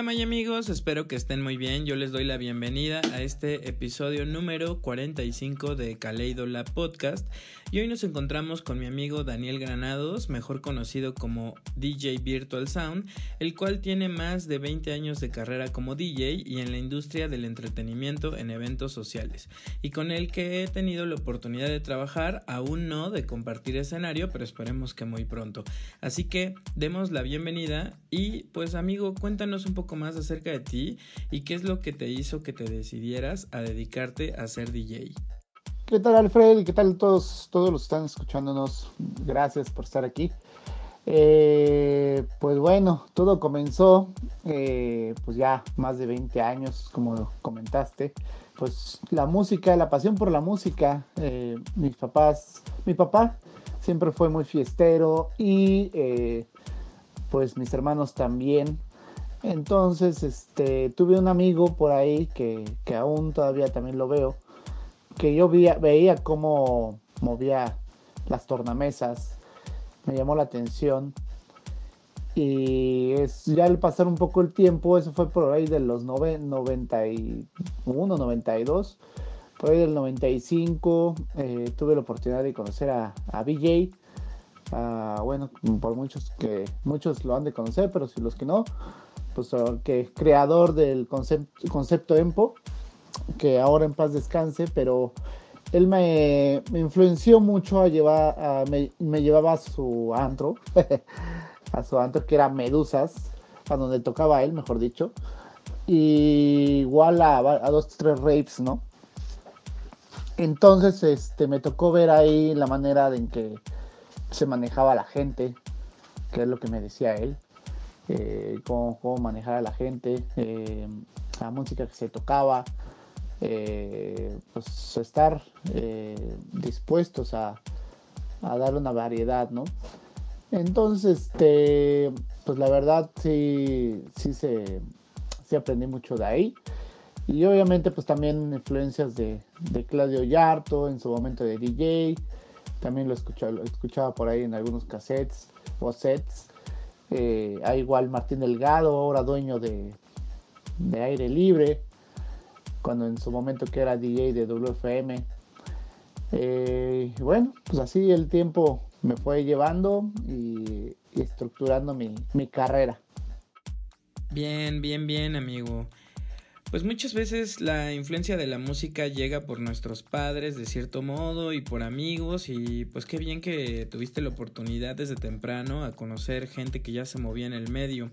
Hola Maya amigos, espero que estén muy bien. Yo les doy la bienvenida a este episodio número 45 de Kaleido La Podcast. Y hoy nos encontramos con mi amigo Daniel Granados, mejor conocido como DJ Virtual Sound, el cual tiene más de 20 años de carrera como DJ y en la industria del entretenimiento en eventos sociales. Y con el que he tenido la oportunidad de trabajar, aún no de compartir escenario, pero esperemos que muy pronto. Así que demos la bienvenida y pues amigo, cuéntanos un poco más acerca de ti y qué es lo que te hizo que te decidieras a dedicarte a ser DJ. ¿Qué tal Alfred? ¿Y qué tal todos, todos los que están escuchándonos? Gracias por estar aquí. Eh, pues bueno, todo comenzó eh, pues ya más de 20 años, como comentaste. Pues la música, la pasión por la música. Eh, mis papás, mi papá siempre fue muy fiestero y pues mis hermanos también. Entonces, este, tuve un amigo por ahí que, que aún todavía también lo veo, que yo veía, veía cómo movía las tornamesas, me llamó la atención. Y es, ya al pasar un poco el tiempo, eso fue por ahí de los 91, 92, por ahí del 95, eh, tuve la oportunidad de conocer a, a BJ. bueno, por muchos que muchos lo han de conocer, pero si los que no, pues que es creador del concepto EMPO, que ahora en paz descanse, pero él me, influenció mucho a llevar, me, llevaba a su antro, a su antro que era Medusas, a donde tocaba él, mejor dicho, y igual a, a dos, tres rapes, ¿no? Entonces, este, me tocó ver ahí la manera en que se manejaba la gente, que es lo que me decía él. Eh, cómo, manejar a la gente, eh, la música que se tocaba, eh, pues estar dispuestos a, dar una variedad, ¿no? Entonces, este, pues la verdad sí, sí se aprendí mucho de ahí. Y obviamente pues también influencias de, Claudio Yarto, en su momento de DJ. También lo escuchaba, por ahí en algunos cassettes o sets. Eh, igual Martín Delgado, ahora dueño de, Aire Libre, cuando en su momento que era DJ de WFM. Eh, bueno, pues así el tiempo me fue llevando y, estructurando mi, mi carrera. Bien, bien, bien, amigo. Pues muchas veces la influencia de la música llega por nuestros padres de cierto modo y por amigos y pues qué bien que tuviste la oportunidad desde temprano a conocer gente que ya se movía en el medio.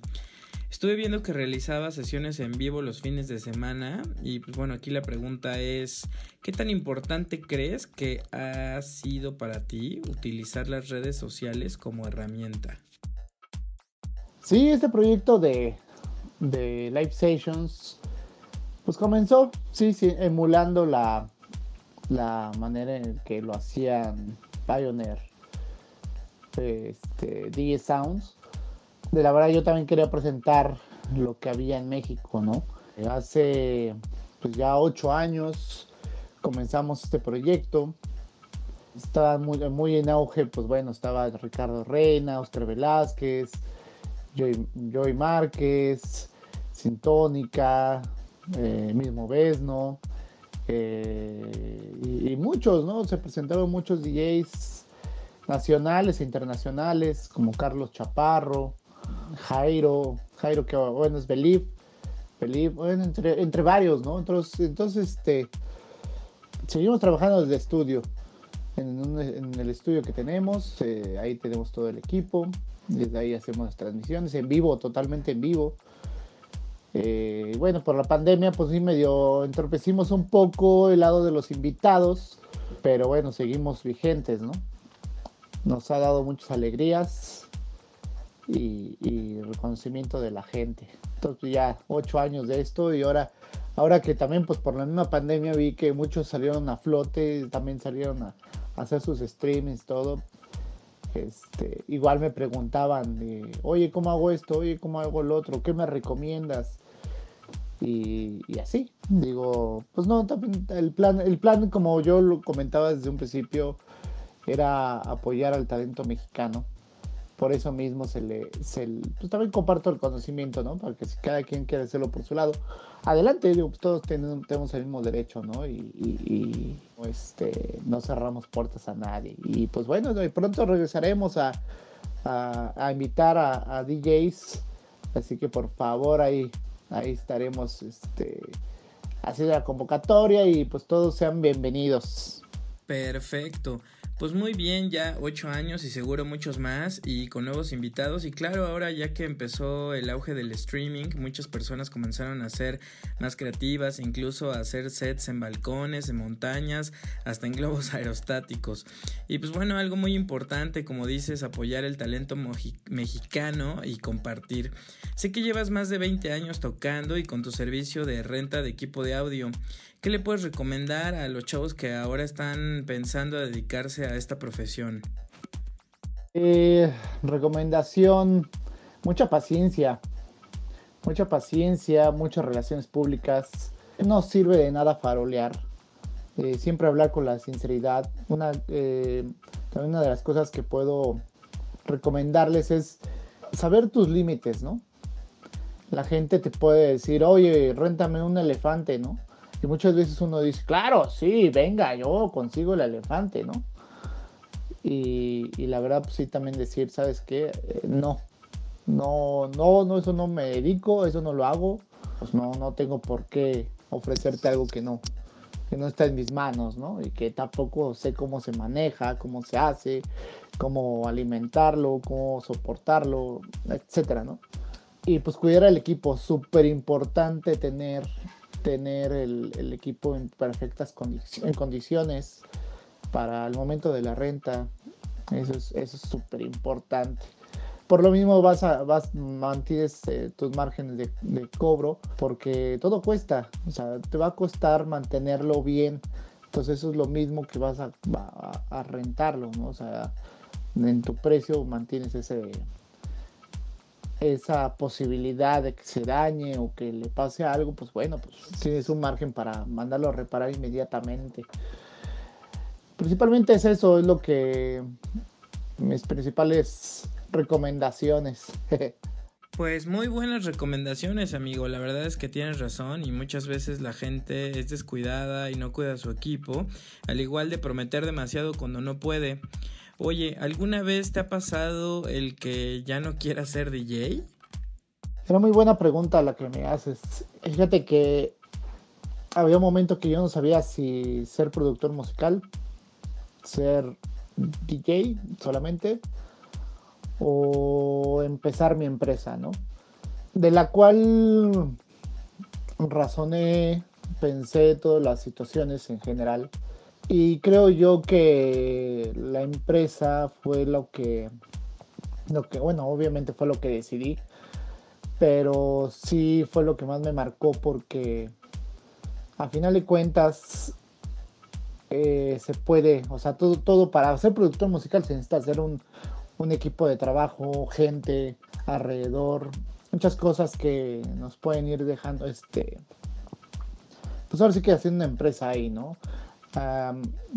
Estuve viendo que realizaba sesiones en vivo los fines de semana y pues bueno, aquí la pregunta es, ¿qué tan importante crees que ha sido para ti utilizar las redes sociales como herramienta? Sí, este proyecto de, de Live Sessions pues comenzó, sí, sí, emulando la, la manera en que lo hacían Pioneer, este, Sounds. De la verdad yo también quería presentar lo que había en México, ¿no? Hace pues ya ocho años comenzamos este proyecto. Estaba muy, en auge, pues bueno, estaba Ricardo Reina, Oscar Velázquez, Joy, Joy Márquez, Sintónica, eh, mismo Vesno, eh, y, muchos, ¿no? Se presentaron muchos DJs nacionales e internacionales, como Carlos Chaparro, Jairo, Jairo que bueno es Believe, Believe bueno, entre, varios, ¿no? Entonces, entonces este, seguimos trabajando desde estudio. En, el estudio que tenemos, eh, ahí tenemos todo el equipo, desde ahí hacemos las transmisiones en vivo, totalmente en vivo. Eh, bueno, por la pandemia, pues sí, medio entorpecimos un poco el lado de los invitados, pero bueno, seguimos vigentes, ¿no? Nos ha dado muchas alegrías y, reconocimiento de la gente. Entonces ya ocho años de esto y ahora, ahora que también pues por la misma pandemia vi que muchos salieron a flote, también salieron a, hacer sus streamings, todo. Este, igual me preguntaban, oye, ¿cómo hago esto? Oye, ¿cómo hago el otro? ¿Qué me recomiendas? y, así. Digo, pues no, el plan, el plan, como yo lo comentaba desde un principio, era apoyar al talento mexicano. Por eso mismo se le, se pues también comparto el conocimiento, ¿no? Para que si cada quien quiere hacerlo por su lado, adelante, digo, pues todos tenemos, el mismo derecho, ¿no? Y, este, no cerramos puertas a nadie. Y pues bueno, de pronto regresaremos a, a, invitar a, a, DJs, así que por favor ahí, ahí estaremos este, haciendo la convocatoria y pues todos sean bienvenidos. Perfecto. Pues muy bien, ya ocho años y seguro muchos más y con nuevos invitados. Y claro, ahora ya que empezó el auge del streaming, muchas personas comenzaron a ser más creativas, incluso a hacer sets en balcones, en montañas, hasta en globos aerostáticos. Y pues bueno, algo muy importante, como dices, apoyar el talento mexicano y compartir. Sé que llevas más de 20 años tocando y con tu servicio de renta de equipo de audio. ¿Qué le puedes recomendar a los chavos que ahora están pensando dedicarse a esta profesión? Eh, recomendación, mucha paciencia, mucha paciencia, muchas relaciones públicas. No sirve de nada farolear. Eh, siempre hablar con la sinceridad. Una, eh, también una de las cosas que puedo recomendarles es saber tus límites, ¿no? La gente te puede decir, oye, réntame un elefante, ¿no? Y muchas veces uno dice, claro, sí, venga, yo consigo el elefante, ¿no? Y, la verdad, pues sí, también decir, ¿sabes qué? Eh, no, no, no, no, eso no me dedico, eso no lo hago, pues no, no tengo por qué ofrecerte algo que no, que no está en mis manos, ¿no? Y que tampoco sé cómo se maneja, cómo se hace, cómo alimentarlo, cómo soportarlo, etcétera, ¿no? Y pues cuidar al equipo, súper importante tener tener el, equipo en perfectas condiciones para el momento de la renta. Eso es súper importante. Por lo mismo vas mantienes eh, tus márgenes de, cobro porque todo cuesta, o sea, te va a costar mantenerlo bien. Entonces eso es lo mismo que vas a, a rentarlo, ¿no? O sea, en tu precio mantienes ese esa posibilidad de que se dañe o que le pase algo, pues bueno, pues tienes un margen para mandarlo a reparar inmediatamente. Principalmente es eso, es lo que mis principales recomendaciones. Pues muy buenas recomendaciones, amigo. La verdad es que tienes razón y muchas veces la gente es descuidada y no cuida a su equipo, al igual de prometer demasiado cuando no puede. Oye, ¿alguna vez te ha pasado el que ya no quiera ser DJ? Era muy buena pregunta la que me haces. Fíjate que había un momento que yo no sabía si ser productor musical, ser DJ solamente, o empezar mi empresa, ¿no? De la cual razoné, pensé todas las situaciones en general y creo yo que la empresa fue lo que, lo que, bueno, obviamente fue lo que decidí, pero sí fue lo que más me marcó porque a final de cuentas eh, se puede, o sea, todo, todo para ser productor musical se necesita hacer un, un equipo de trabajo, gente alrededor, muchas cosas que nos pueden ir dejando este, pues ahora sí que haciendo una empresa ahí, ¿no?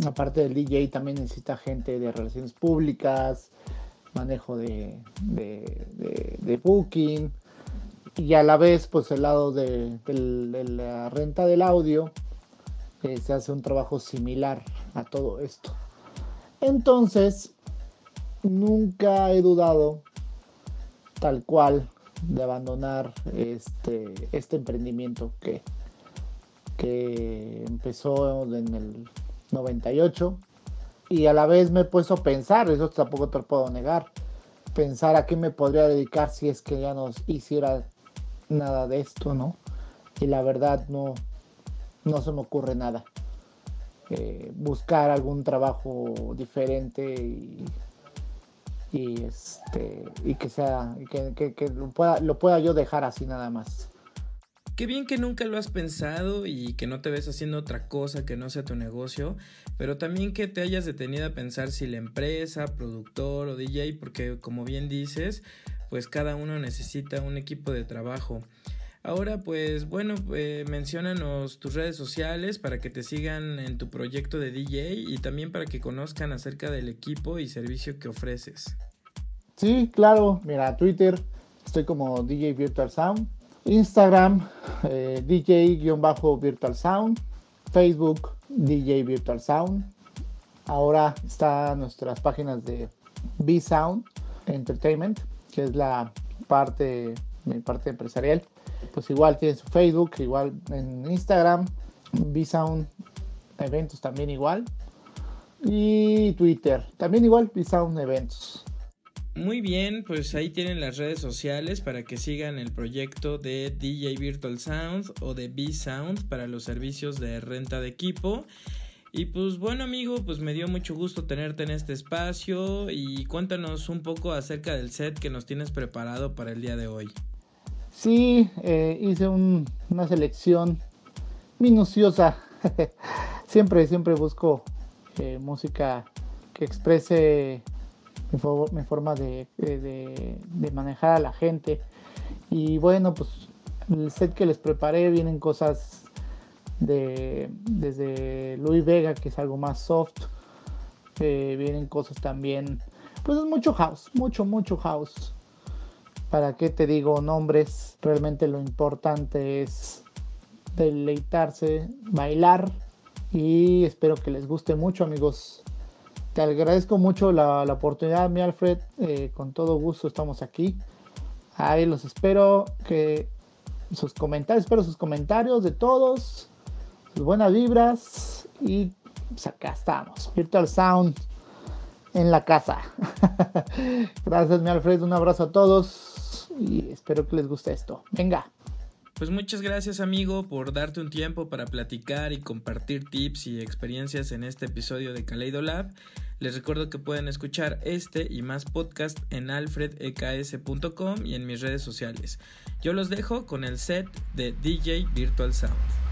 Aparte del DJ también necesita gente de relaciones públicas, manejo de, de, booking y a la vez pues el lado de, la renta del audio eh, se hace un trabajo similar a todo esto. Entonces, nunca he dudado tal cual de abandonar este, este emprendimiento que, que empezó en el 98 y a la vez me he puesto a pensar, eso tampoco te lo puedo negar, pensar a qué me podría dedicar si es que ya no hiciera nada de esto, ¿no? Y la verdad no, no se me ocurre nada. Eh, buscar algún trabajo diferente y, y este y que sea que, que, lo, lo pueda yo dejar así nada más. Qué bien que nunca lo has pensado y que no te ves haciendo otra cosa que no sea tu negocio, pero también que te hayas detenido a pensar si la empresa, productor o DJ, porque como bien dices, pues cada uno necesita un equipo de trabajo. Ahora, pues bueno, eh, menciónanos tus redes sociales para que te sigan en tu proyecto de DJ y también para que conozcan acerca del equipo y servicio que ofreces. Sí, claro. Mira, Twitter, estoy como DJ Virtual Sound. Instagram, eh, DJ-Virtual Sound. Facebook, DJ Virtual Sound. Ahora están nuestras páginas de B-Sound Entertainment, que es la parte, mi parte empresarial. Pues igual tiene su Facebook, igual en Instagram, B-Sound Eventos también igual. Y Twitter, también igual B-Sound Eventos. Muy bien, pues ahí tienen las redes sociales para que sigan el proyecto de DJ Virtual Sound o de B-Sound para los servicios de renta de equipo. Y pues bueno amigo, pues me dio mucho gusto tenerte en este espacio y cuéntanos un poco acerca del set que nos tienes preparado para el día de hoy. Sí, eh, hice una selección minuciosa. siempre, siempre busco eh, música que exprese mi, forma de, manejar a la gente. Y bueno, pues el set que les preparé vienen cosas de desde Louis Vega, que es algo más soft. Eh, vienen cosas también, pues es mucho house, mucho, mucho house. ¿Para qué te digo nombres? Realmente lo importante es deleitarse, bailar y espero que les guste mucho amigos. Te agradezco mucho la, oportunidad, mi Alfred. Eh, con todo gusto estamos aquí. Ahí los espero. Que sus comentarios, espero sus comentarios de todos, sus buenas vibras. Y pues acá estamos. Virtual Sound en la casa. Gracias, mi Alfred. Un abrazo a todos. Y espero que les guste esto. Venga. Pues muchas gracias amigo por darte un tiempo para platicar y compartir tips y experiencias en este episodio de Kaleido Lab. Les recuerdo que pueden escuchar este y más podcast en alfredeks.com y en mis redes sociales. Yo los dejo con el set de DJ Virtual Sound.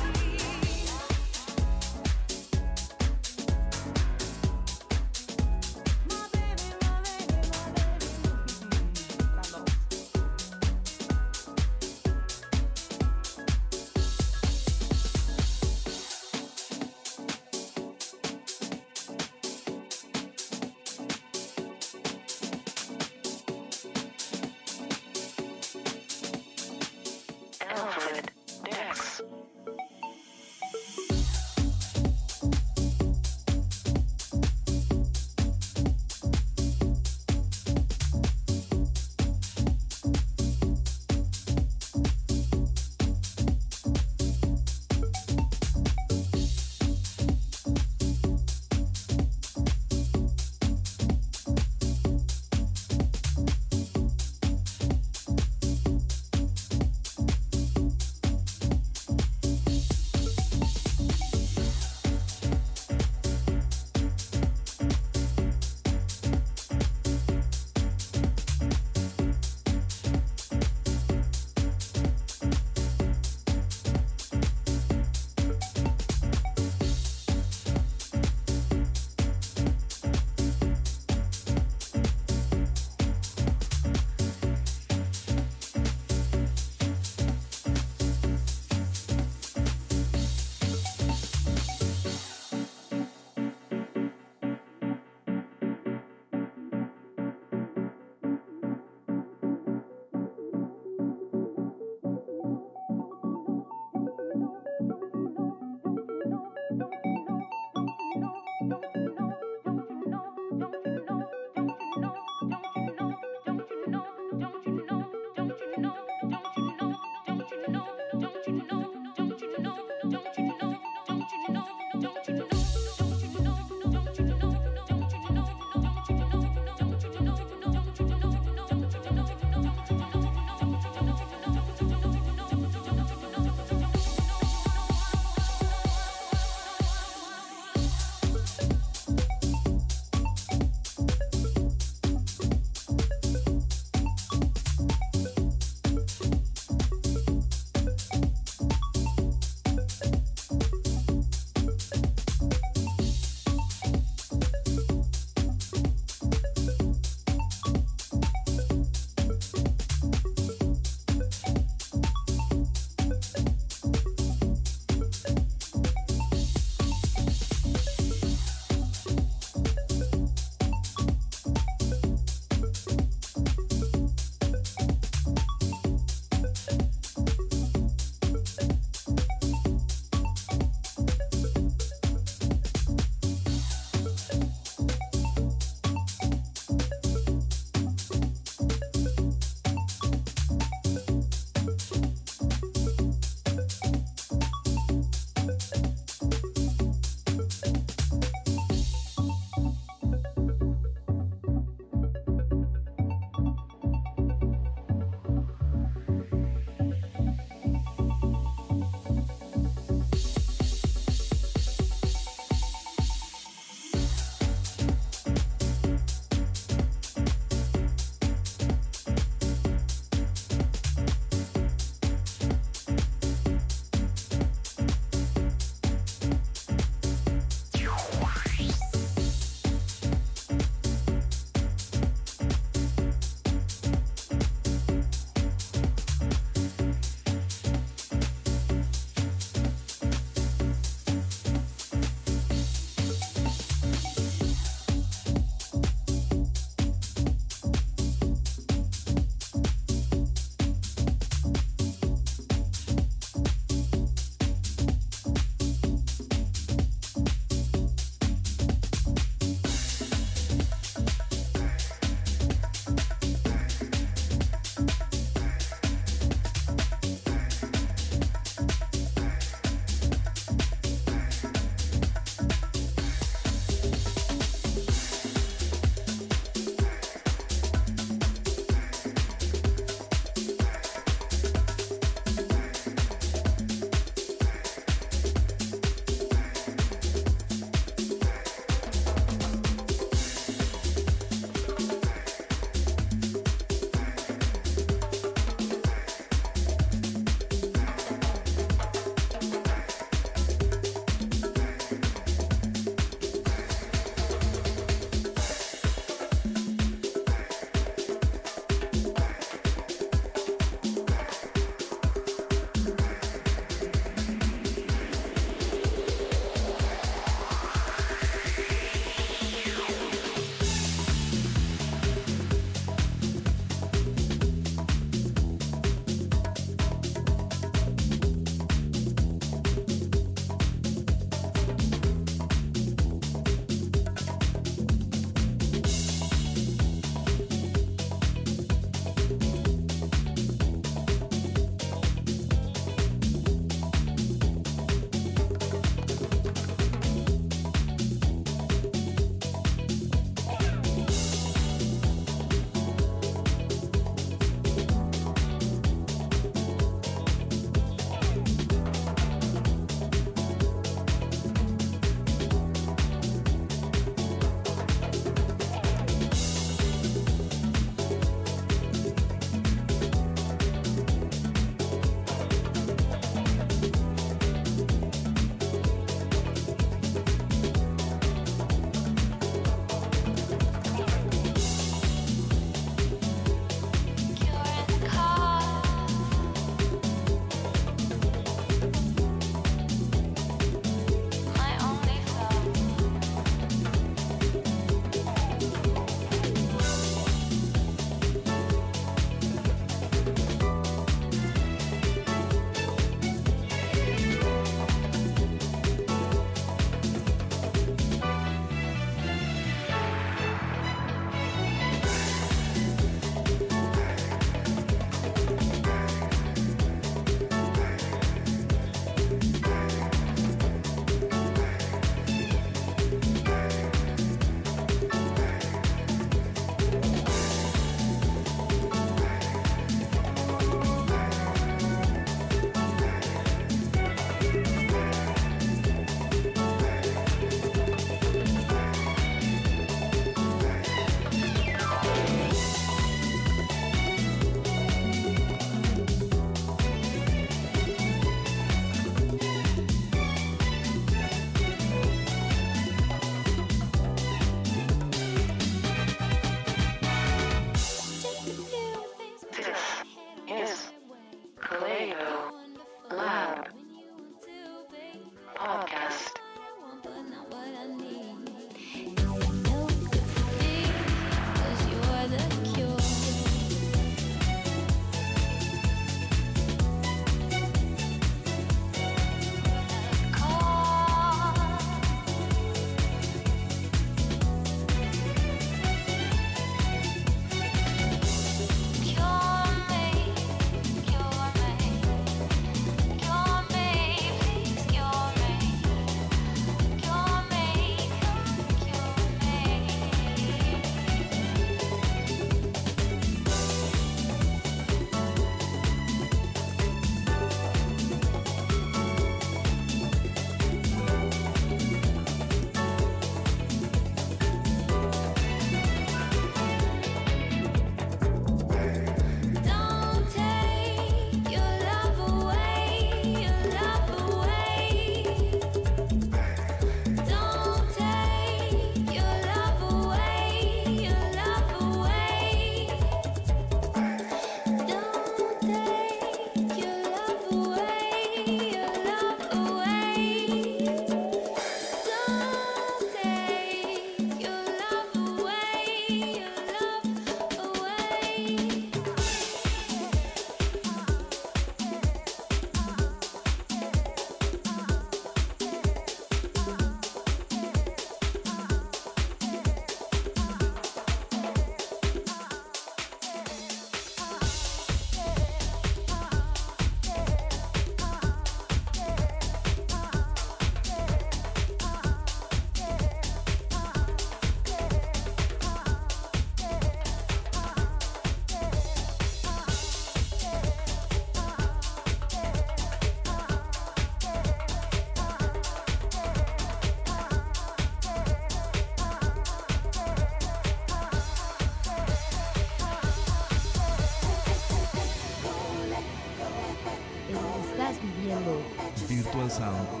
Sound.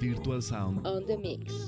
Virtual Sound on the Mix.